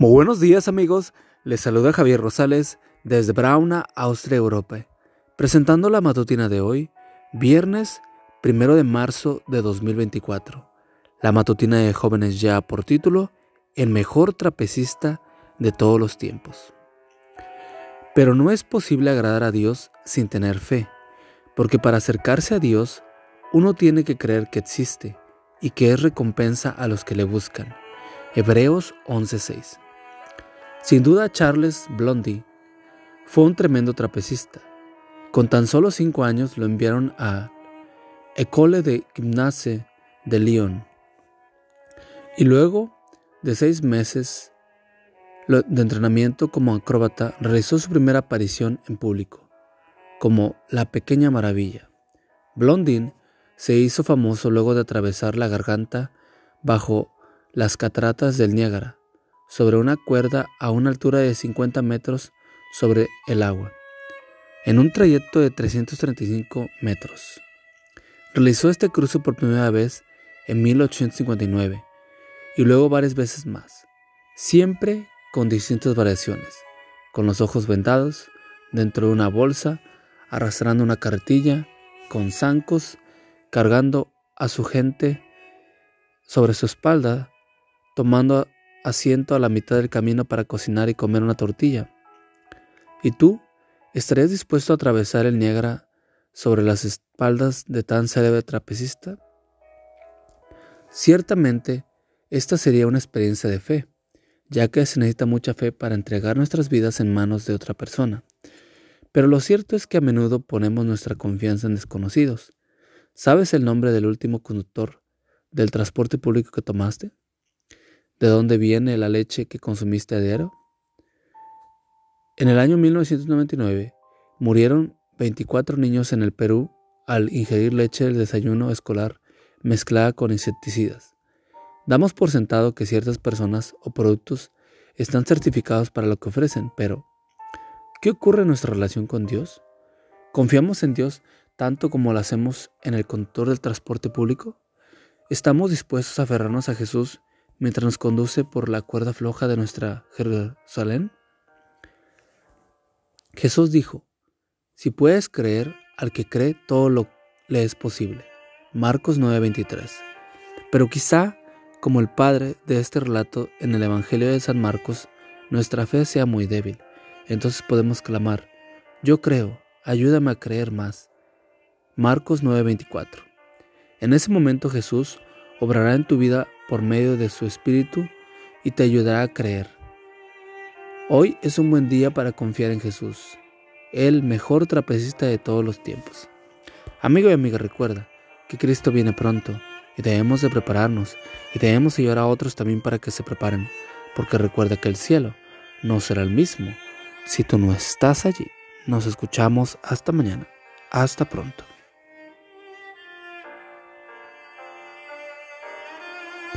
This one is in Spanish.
Muy buenos días amigos, les saluda Javier Rosales desde Brauna, Austria, Europa, presentando la matutina de hoy, viernes 1 de marzo de 2024. La matutina de jóvenes ya por título, El mejor trapecista de todos los tiempos. Pero no es posible agradar a Dios sin tener fe, porque para acercarse a Dios uno tiene que creer que existe y que es recompensa a los que le buscan. Hebreos 11:6 Sin duda Charles Blondie fue un tremendo trapecista. Con tan solo cinco años lo enviaron a École de Gymnase de Lyon. Y luego de seis meses de entrenamiento como acróbata, realizó su primera aparición en público, como La Pequeña Maravilla. Blondin se hizo famoso luego de atravesar la garganta bajo las cataratas del Niágara, sobre una cuerda a una altura de 50 metros sobre el agua, en un trayecto de 335 metros. Realizó este cruce por primera vez en 1859 y luego varias veces más, siempre con distintas variaciones, con los ojos vendados, dentro de una bolsa, arrastrando una carretilla, con zancos, cargando a su gente sobre su espalda, tomando asiento a la mitad del camino para cocinar y comer una tortilla. ¿Y tú estarías dispuesto a atravesar el Niágara sobre las espaldas de tan célebre trapecista? Ciertamente, esta sería una experiencia de fe ya que se necesita mucha fe para entregar nuestras vidas en manos de otra persona. Pero lo cierto es que a menudo ponemos nuestra confianza en desconocidos. ¿Sabes el nombre del último conductor del transporte público que tomaste? ¿De dónde viene la leche que consumiste a diario? En el año 1999 murieron 24 niños en el Perú al ingerir leche del desayuno escolar mezclada con insecticidas. Damos por sentado que ciertas personas o productos están certificados para lo que ofrecen, pero ¿qué ocurre en nuestra relación con Dios? ¿Confiamos en Dios tanto como lo hacemos en el conductor del transporte público? ¿Estamos dispuestos a aferrarnos a Jesús mientras nos conduce por la cuerda floja de nuestra Jerusalén? Jesús dijo, si puedes creer, al que cree todo lo le es posible. Marcos 9:23. Pero quizá como el padre de este relato en el Evangelio de San Marcos, nuestra fe sea muy débil. Entonces podemos clamar, yo creo, ayúdame a creer más. Marcos 9:24. En ese momento Jesús obrará en tu vida por medio de su Espíritu y te ayudará a creer. Hoy es un buen día para confiar en Jesús, el mejor trapecista de todos los tiempos. Amigo y amiga, recuerda que Cristo viene pronto y debemos de prepararnos y debemos ayudar a otros también para que se preparen, porque recuerda que el cielo no será el mismo si tú no estás allí. Nos escuchamos hasta mañana. Hasta pronto.